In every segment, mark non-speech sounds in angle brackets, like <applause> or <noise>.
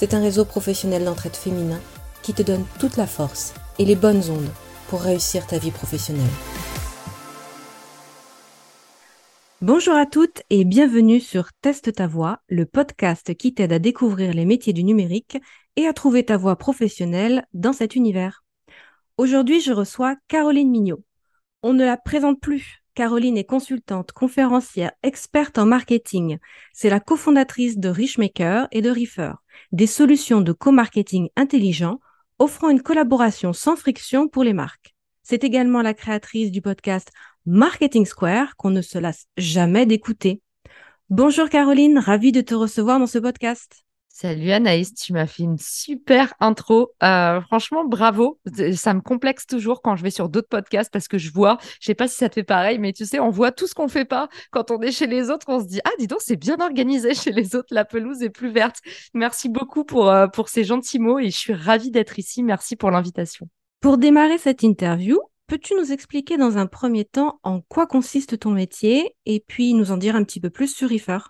c'est un réseau professionnel d'entraide féminin qui te donne toute la force et les bonnes ondes pour réussir ta vie professionnelle. Bonjour à toutes et bienvenue sur Teste ta voix, le podcast qui t'aide à découvrir les métiers du numérique et à trouver ta voie professionnelle dans cet univers. Aujourd'hui, je reçois Caroline Mignot. On ne la présente plus, Caroline est consultante, conférencière, experte en marketing. C'est la cofondatrice de Richmaker et de Reefer, des solutions de co-marketing intelligent offrant une collaboration sans friction pour les marques. C'est également la créatrice du podcast Marketing Square qu'on ne se lasse jamais d'écouter. Bonjour Caroline, ravie de te recevoir dans ce podcast. Salut Anaïs, tu m'as fait une super intro. Euh, franchement, bravo. Ça me complexe toujours quand je vais sur d'autres podcasts parce que je vois, je sais pas si ça te fait pareil, mais tu sais, on voit tout ce qu'on fait pas. Quand on est chez les autres, on se dit, ah, dis donc, c'est bien organisé <laughs> chez les autres, la pelouse est plus verte. Merci beaucoup pour, euh, pour ces gentils mots et je suis ravie d'être ici. Merci pour l'invitation. Pour démarrer cette interview, peux-tu nous expliquer dans un premier temps en quoi consiste ton métier et puis nous en dire un petit peu plus sur Reefer?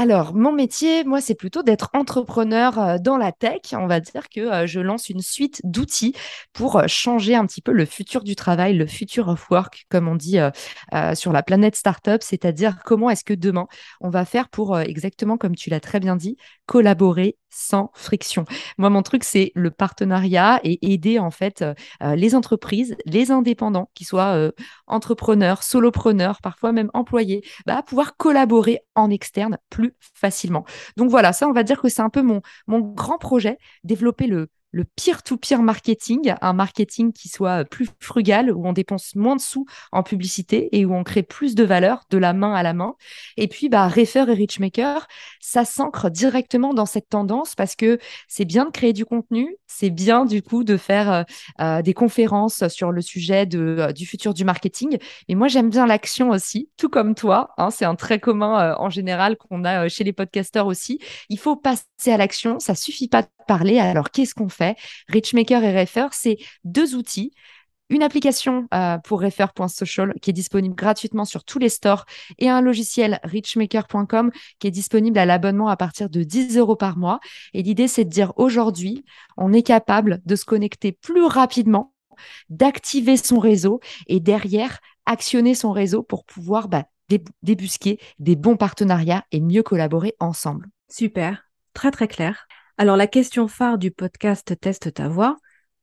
Alors, mon métier, moi, c'est plutôt d'être entrepreneur euh, dans la tech. On va dire que euh, je lance une suite d'outils pour euh, changer un petit peu le futur du travail, le future of work, comme on dit sur la planète startup, c'est-à-dire comment est-ce que demain, on va faire pour, exactement comme tu l'as très bien dit, collaborer sans friction. Moi, mon truc, c'est le partenariat et aider en fait les entreprises, les indépendants, qui soient entrepreneurs, solopreneurs, parfois même employés, bah, à pouvoir collaborer en externe plus facilement. Donc voilà, ça, on va dire que c'est un peu mon grand projet, développer le, le peer-to-peer marketing, un marketing qui soit plus frugal, où on dépense moins de sous en publicité et où on crée plus de valeur de la main à la main. Et puis, bah, Refer et Richmaker, ça s'ancre directement dans cette tendance parce que c'est bien de créer du contenu, c'est bien du coup de faire euh, euh, des conférences sur le sujet de, euh, du futur du marketing. Mais moi, j'aime bien l'action aussi, tout comme toi. Hein, c'est un trait commun en général qu'on a chez les podcasteurs aussi. Il faut passer à l'action, ça suffit pas de parler. Alors, qu'est-ce qu'on fait Richmaker et Refer, c'est deux outils une application euh, pour refer.social qui est disponible gratuitement sur tous les stores et un logiciel richmaker.com qui est disponible à l'abonnement à partir de 10 euros par mois. Et l'idée, c'est de dire aujourd'hui, on est capable de se connecter plus rapidement, d'activer son réseau et derrière, actionner son réseau pour pouvoir bah, débusquer des bons partenariats et mieux collaborer ensemble. Super, très très clair. Alors la question phare du podcast Teste ta voix,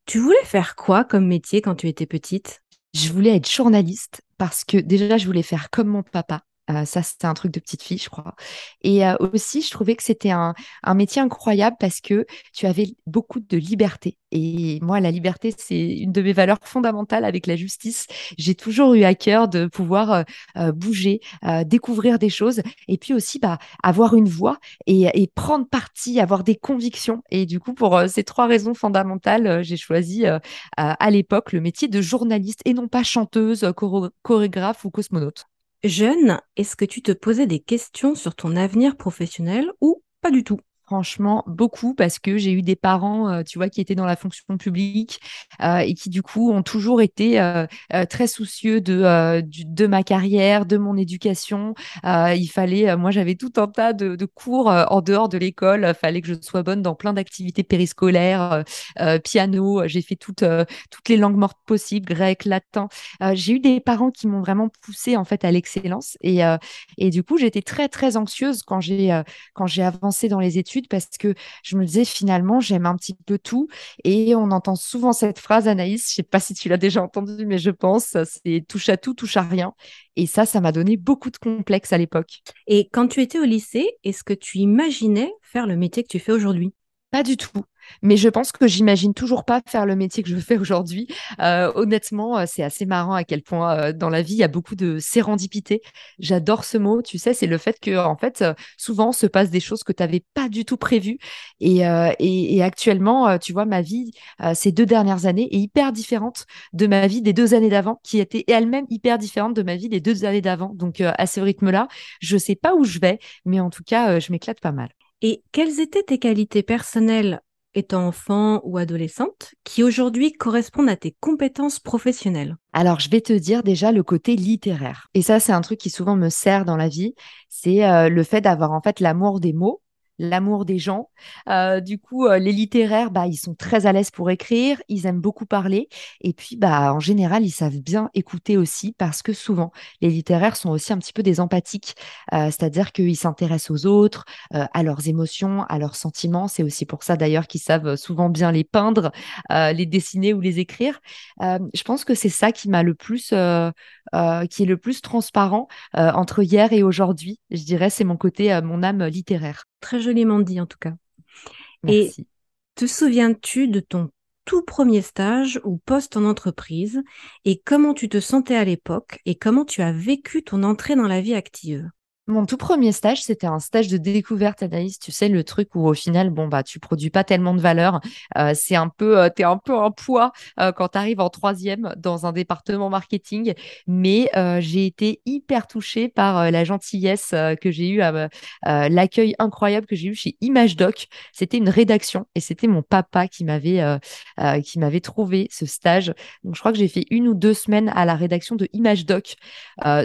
tu voulais faire quoi comme métier quand tu étais petite? Je voulais être journaliste parce que déjà je voulais faire comme mon papa, ça, c'était un truc de petite fille, je crois. Et aussi, je trouvais que c'était un, métier incroyable parce que tu avais beaucoup de liberté. Et moi, la liberté, c'est une de mes valeurs fondamentales avec la justice. J'ai toujours eu à cœur de pouvoir bouger, découvrir des choses et puis aussi bah, avoir une voix et, et, prendre parti, avoir des convictions. Et du coup, pour ces trois raisons fondamentales, j'ai choisi à l'époque le métier de journaliste et non pas chanteuse, chorégraphe ou cosmonaute. Jeune, est-ce que tu te posais des questions sur ton avenir professionnel ou pas du tout? Franchement, beaucoup parce que j'ai eu des parents, euh, tu vois, qui étaient dans la fonction publique euh, et qui du coup ont toujours été euh, très soucieux de de ma carrière, de mon éducation. il fallait, moi, j'avais tout un tas de, de cours en dehors de l'école. Il fallait que je sois bonne dans plein d'activités périscolaires, piano. J'ai fait toutes toutes les langues mortes possibles, grec, latin. j'ai eu des parents qui m'ont vraiment poussé en fait à l'excellence et et du coup, j'étais très très anxieuse quand j'ai quand j'ai avancé dans les études parce que je me disais finalement, j'aime un petit peu tout. Et on entend souvent cette phrase, Anaïs, je sais pas si tu l'as déjà entendue, mais je pense, c'est touche à tout, touche à rien. Et ça, ça m'a donné beaucoup de complexes à l'époque. Et quand tu étais au lycée, est-ce que tu imaginais faire le métier que tu fais aujourd'hui? Pas du tout. Mais je pense que j'imagine toujours pas faire le métier que je fais aujourd'hui. Euh, honnêtement, euh, c'est assez marrant à quel point euh, dans la vie il y a beaucoup de sérendipité. J'adore ce mot. Tu sais, c'est le fait que en fait souvent se passent des choses que tu n'avais pas du tout prévues. Et, actuellement, tu vois, ma vie ces deux dernières années est hyper différente de ma vie des deux années d'avant, qui était elle-même hyper différente de ma vie des deux années d'avant. Donc à ce rythme-là, je sais pas où je vais, mais en tout cas, je m'éclate pas mal. Et quelles étaient tes qualités personnelles étant enfant ou adolescente, qui aujourd'hui correspondent à tes compétences professionnelles? Alors, je vais te dire déjà le côté littéraire. Et ça, c'est un truc qui souvent me sert dans la vie. C'est euh, le fait d'avoir en fait l'amour des mots l'amour des gens. Euh, du coup, euh, les littéraires, bah, ils sont très à l'aise pour écrire, ils aiment beaucoup parler, et puis, bah, en général, ils savent bien écouter aussi, parce que souvent, les littéraires sont aussi un petit peu des empathiques, euh, c'est-à-dire qu'ils s'intéressent aux autres, à leurs émotions, à leurs sentiments. C'est aussi pour ça, d'ailleurs, qu'ils savent souvent bien les peindre, les dessiner ou les écrire. je pense que c'est ça qui m'a le plus, qui est le plus transparent entre hier et aujourd'hui. Je dirais, c'est mon côté, mon âme littéraire. Très joliment dit en tout cas. Et te souviens-tu de ton tout premier stage ou poste en entreprise? Et comment tu te sentais à l'époque? Et comment tu as vécu ton entrée dans la vie active? Mon tout premier stage, c'était un stage de découverte analyse. Tu sais, le truc où au final, bon, bah, tu produis pas tellement de valeur. Euh, c'est un peu, euh, tu es un peu un poids euh, quand tu arrives en troisième dans un département marketing. Mais j'ai été hyper touchée par la gentillesse que j'ai eue, l'accueil incroyable que j'ai eu chez ImageDoc. C'était une rédaction et c'était mon papa qui m'avait qui m'avait trouvé ce stage. Donc, je crois que j'ai fait une ou deux semaines à la rédaction de ImageDoc.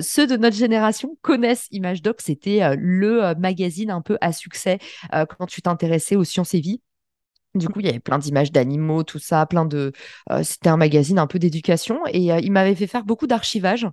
ceux de notre génération connaissent ImageDoc c'était euh, le euh, magazine un peu à succès euh, quand tu t'intéressais aux sciences et vie. Du coup, il y avait plein d'images d'animaux, tout ça, plein de. c'était un magazine un peu d'éducation et il m'avait fait faire beaucoup d'archivage.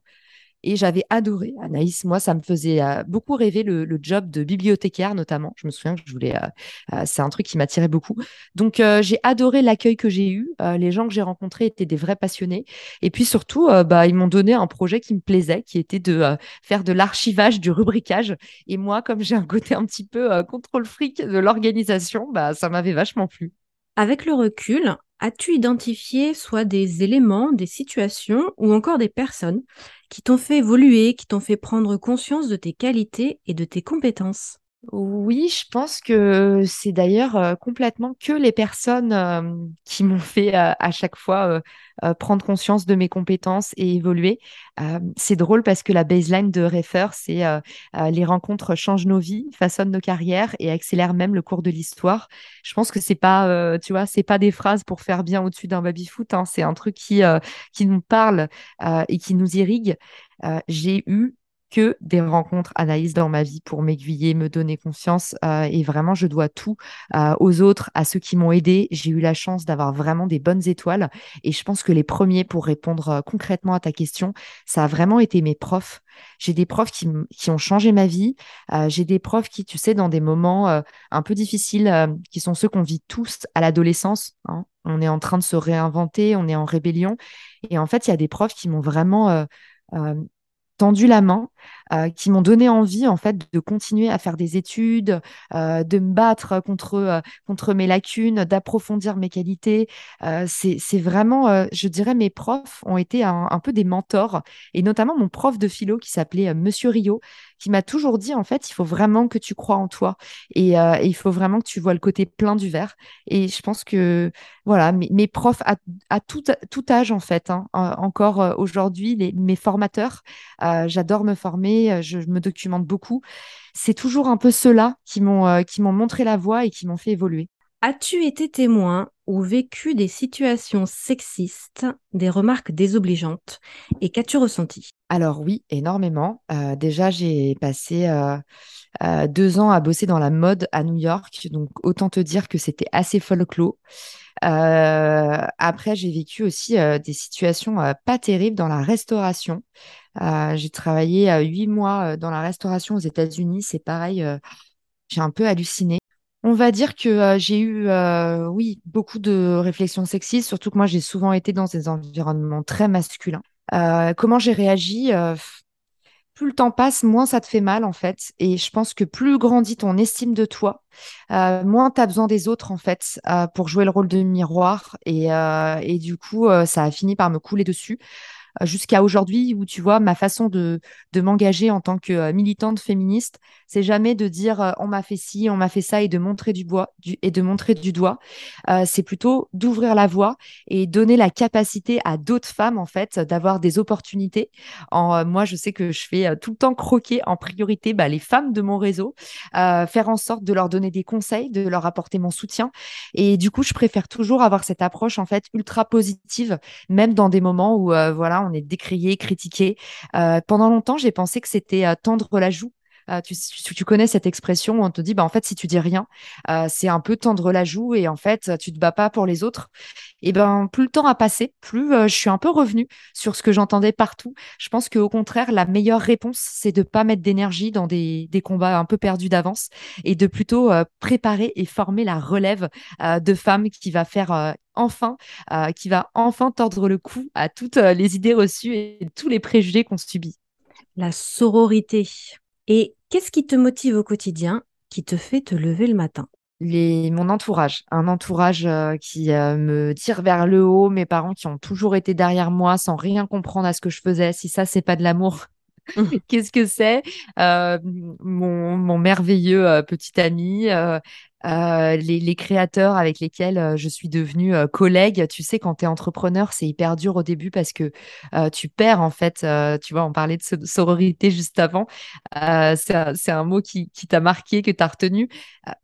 Et j'avais adoré. Anaïs, moi, ça me faisait euh, beaucoup rêver le, job de bibliothécaire, notamment. Je me souviens que je voulais. Euh, euh, c'est un truc qui m'attirait beaucoup. Donc, j'ai adoré l'accueil que j'ai eu. les gens que j'ai rencontrés étaient des vrais passionnés. Et puis surtout, bah, ils m'ont donné un projet qui me plaisait, qui était de faire de l'archivage, du rubricage. Et moi, comme j'ai un côté un petit peu contrôle fric de l'organisation, bah, ça m'avait vachement plu. Avec le recul, as-tu identifié soit des éléments, des situations ou encore des personnes qui t'ont fait évoluer, qui t'ont fait prendre conscience de tes qualités et de tes compétences? Oui, je pense que c'est d'ailleurs complètement que les personnes qui m'ont fait à chaque fois prendre conscience de mes compétences et évoluer. c'est drôle parce que la baseline de Refer, c'est les rencontres changent nos vies, façonnent nos carrières et accélèrent même le cours de l'histoire. Je pense que c'est pas, tu vois, c'est pas des phrases pour faire bien au-dessus d'un baby-foot. Hein, c'est un truc qui qui nous parle et qui nous irrigue. j'ai eu que des rencontres Anaïs dans ma vie pour m'aiguiller, me donner confiance. Euh, et vraiment, je dois tout euh, aux autres, à ceux qui m'ont aidé. J'ai eu la chance d'avoir vraiment des bonnes étoiles. Et je pense que les premiers, pour répondre euh, concrètement à ta question, ça a vraiment été mes profs. J'ai des profs qui, ont changé ma vie. J'ai des profs qui, tu sais, dans des moments un peu difficiles, qui sont ceux qu'on vit tous à l'adolescence. Hein. On est en train de se réinventer, on est en rébellion. Et en fait, il y a des profs qui m'ont vraiment tendu la main, euh, qui m'ont donné envie en fait de continuer à faire des études, euh, de me battre contre euh, contre mes lacunes, d'approfondir mes qualités. c'est vraiment, je dirais, mes profs ont été un, peu des mentors et notamment mon prof de philo qui s'appelait Monsieur Rio, qui m'a toujours dit en fait, il faut vraiment que tu crois en toi et, il faut vraiment que tu vois le côté plein du verre. Et je pense que voilà, mes, mes profs à, à, tout, tout âge en fait, hein, encore aujourd'hui, mes formateurs. Euh, j'adore me former, euh, je, me documente beaucoup. C'est toujours un peu ceux-là qui m'ont euh, qui m'ont montré la voie et qui m'ont fait évoluer. As-tu été témoin ou vécu des situations sexistes, des remarques désobligeantes et qu'as-tu ressenti? Alors oui, énormément. déjà, j'ai passé deux ans à bosser dans la mode à New York, donc autant te dire que c'était assez folklore. après, j'ai vécu aussi des situations pas terribles dans la restauration. Euh, j'ai travaillé huit mois euh, dans la restauration aux États-Unis. C'est pareil, euh, j'ai un peu halluciné. On va dire que j'ai eu, oui, beaucoup de réflexions sexistes, surtout que moi, j'ai souvent été dans des environnements très masculins. comment j'ai réagi plus le temps passe, moins ça te fait mal en fait. Et je pense que plus grandit ton estime de toi, euh, moins tu as besoin des autres en fait pour jouer le rôle de miroir. Et du coup, ça a fini par me couler dessus jusqu'à aujourd'hui où tu vois ma façon de, de m'engager en tant que euh, militante féministe, c'est jamais de dire euh, on m'a fait ci, on m'a fait ça et de montrer du bois et de montrer du doigt. Euh, c'est plutôt d'ouvrir la voie et donner la capacité à d'autres femmes en fait d'avoir des opportunités. En, moi, je sais que je fais tout le temps croquer en priorité bah, les femmes de mon réseau, faire en sorte de leur donner des conseils, de leur apporter mon soutien. Et du coup, je préfère toujours avoir cette approche en fait ultra positive, même dans des moments où voilà on est décrié, critiqué. Euh, pendant longtemps, j'ai pensé que c'était euh, tendre la joue. Euh, tu, connais cette expression où on te dit, bah, en fait, si tu dis rien, c'est un peu tendre la joue et en fait, tu te bats pas pour les autres. Et ben, plus le temps a passé, plus je suis un peu revenue sur ce que j'entendais partout. Je pense qu'au contraire, la meilleure réponse, c'est de pas mettre d'énergie dans des, combats un peu perdus d'avance et de plutôt préparer et former la relève de femmes qui va faire enfin, euh, qui va enfin tordre le cou à toutes euh, les idées reçues et tous les préjugés qu'on subit. La sororité. Et qu'est-ce qui te motive au quotidien, qui te fait te lever le matin? Mon entourage, un entourage euh, qui me tire vers le haut, mes parents qui ont toujours été derrière moi sans rien comprendre à ce que je faisais. Si ça, c'est pas de l'amour, <laughs> qu'est-ce que c'est? Mon, mon, merveilleux petit ami, euh, les, créateurs avec lesquels euh, je suis devenue euh, collègue. Tu sais, quand tu es entrepreneur, c'est hyper dur au début parce que tu perds, en fait, tu vois, on parlait de sororité juste avant. c'est un, mot qui, qui t'a marqué, que tu as retenu.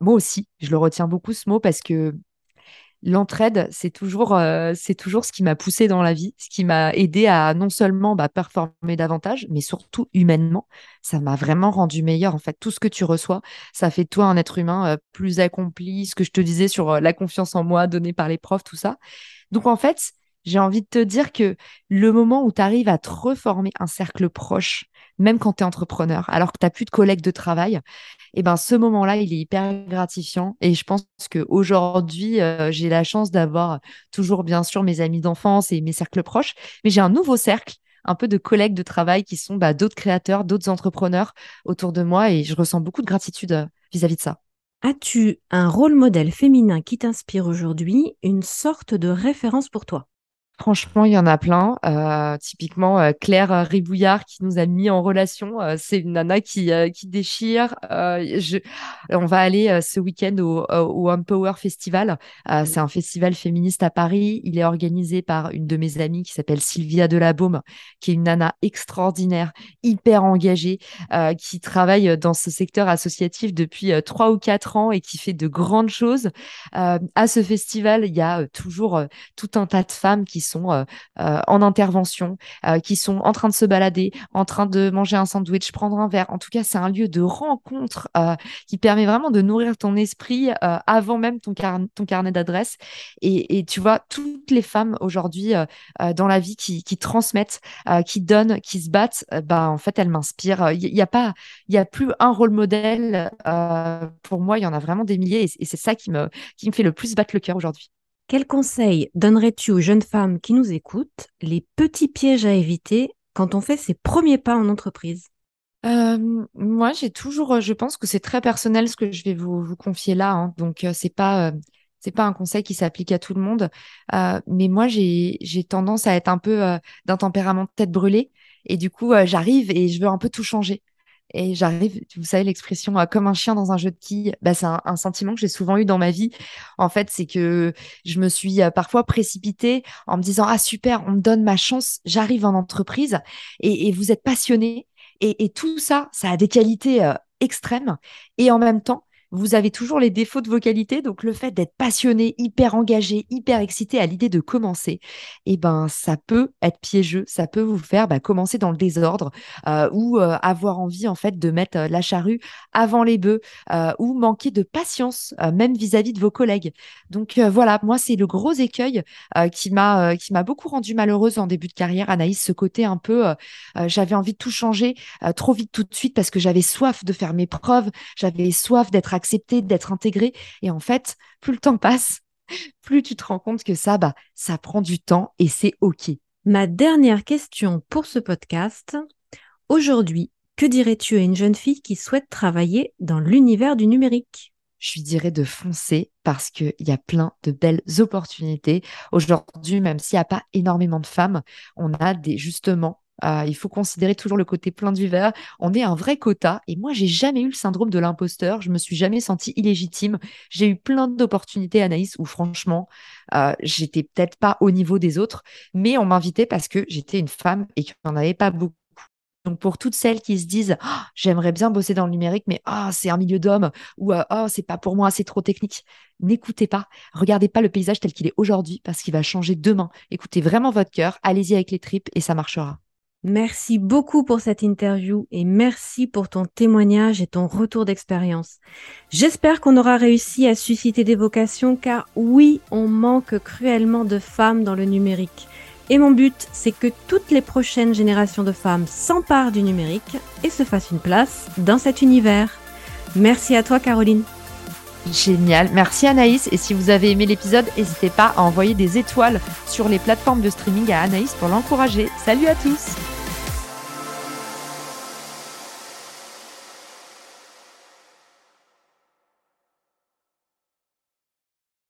moi aussi, je le retiens beaucoup, ce mot, parce que l'entraide, c'est toujours, euh, c'est toujours ce qui m'a poussé dans la vie, ce qui m'a aidé à non seulement bah, performer davantage, mais surtout humainement. Ça m'a vraiment rendu meilleur. En fait, tout ce que tu reçois, ça fait toi un être humain euh, plus accompli. Ce que je te disais sur euh, la confiance en moi donnée par les profs, tout ça. Donc, en fait, j'ai envie de te dire que le moment où tu arrives à te reformer un cercle proche, même quand tu es entrepreneur, alors que tu n'as plus de collègues de travail, eh ben ce moment-là, il est hyper gratifiant. Et je pense qu'aujourd'hui, euh, j'ai la chance d'avoir toujours, bien sûr, mes amis d'enfance et mes cercles proches, mais j'ai un nouveau cercle un peu de collègues de travail qui sont bah, d'autres créateurs, d'autres entrepreneurs autour de moi et je ressens beaucoup de gratitude euh, vis à -vis de ça. As-tu un rôle modèle féminin qui t'inspire aujourd'hui, une sorte de référence pour toi? Franchement, il y en a plein. Euh, typiquement, euh, Claire Ribouillard qui nous a mis en relation. Euh, c'est une nana qui, qui déchire. Je... On va aller ce week-end au, au Empower Festival. c'est un festival féministe à Paris. Il est organisé par une de mes amies qui s'appelle Sylvia Delabaume, qui est une nana extraordinaire, hyper engagée, qui travaille dans ce secteur associatif depuis trois ou quatre ans et qui fait de grandes choses. à ce festival, il y a toujours tout un tas de femmes qui sont euh, euh, en intervention, euh, qui sont en train de se balader, en train de manger un sandwich, prendre un verre. En tout cas, c'est un lieu de rencontre qui permet vraiment de nourrir ton esprit avant même ton, carnet d'adresses. Et, tu vois, toutes les femmes aujourd'hui dans la vie qui, transmettent, qui donnent, qui se battent, bah, en fait, elles m'inspirent. Il n'y a pas, il y a plus un rôle modèle. pour moi, il y en a vraiment des milliers et, c'est ça qui me, qui me fait le plus battre le cœur aujourd'hui. Quel conseil donnerais-tu aux jeunes femmes qui nous écoutent, les petits pièges à éviter quand on fait ses premiers pas en entreprise? Euh, moi, j'ai toujours, je pense que c'est très personnel ce que je vais vous, confier là. Hein. donc, euh, c'est pas, euh, pas un conseil qui s'applique à tout le monde. mais moi, j'ai, j'ai tendance à être un peu d'un tempérament de tête brûlée. Et du coup, j'arrive et je veux un peu tout changer et j'arrive, vous savez l'expression euh, comme un chien dans un jeu de quilles, bah, c'est un, sentiment que j'ai souvent eu dans ma vie. En fait, c'est que je me suis euh, parfois précipitée en me disant ah super, on me donne ma chance, j'arrive en entreprise et, vous êtes passionné et, tout ça, ça a des qualités euh, extrêmes. Et en même temps vous avez toujours les défauts de vos qualités. Donc, le fait d'être passionné, hyper engagé, hyper excité à l'idée de commencer, eh ben, ça peut être piégeux. Ça peut vous faire bah, commencer dans le désordre euh, ou euh, avoir envie, en fait, de mettre euh, la charrue avant les bœufs ou manquer de patience, même vis-à-vis de vos collègues. Donc, voilà, moi, c'est le gros écueil qui m'a qui m'a beaucoup rendu malheureuse en début de carrière, Anaïs, ce côté un peu, j'avais envie de tout changer trop vite tout de suite parce que j'avais soif de faire mes preuves, j'avais soif d'être d'être intégré. Et en fait, plus le temps passe, <laughs> plus tu te rends compte que ça, bah, ça prend du temps et c'est OK. Ma dernière question pour ce podcast. Aujourd'hui, que dirais-tu à une jeune fille qui souhaite travailler dans l'univers du numérique? Je lui dirais de foncer parce qu'il y a plein de belles opportunités. Aujourd'hui, même s'il n'y a pas énormément de femmes, on a des justement euh, il faut considérer toujours le côté plein du verre. On est un vrai quota. Et moi, j'ai jamais eu le syndrome de l'imposteur. Je me suis jamais sentie illégitime. J'ai eu plein d'opportunités, Anaïs, où franchement, euh, j'étais peut-être pas au niveau des autres, mais on m'invitait parce que j'étais une femme et qu'il n'y en avait pas beaucoup. Donc pour toutes celles qui se disent «Ah, j'aimerais bien bosser dans le numérique mais ah c'est un milieu d'hommes ou oh c'est pas pour moi c'est trop technique n'écoutez pas regardez pas le paysage tel qu'il est aujourd'hui parce qu'il va changer demain écoutez vraiment votre cœur allez-y avec les tripes et ça marchera Merci beaucoup pour cette interview et merci pour ton témoignage et ton retour d'expérience. J'espère qu'on aura réussi à susciter des vocations car oui, on manque cruellement de femmes dans le numérique. Et mon but, c'est que toutes les prochaines générations de femmes s'emparent du numérique et se fassent une place dans cet univers. Merci à toi Caroline. Génial, merci Anaïs. Et si vous avez aimé l'épisode, n'hésitez pas à envoyer des étoiles sur les plateformes de streaming à Anaïs pour l'encourager. Salut à tous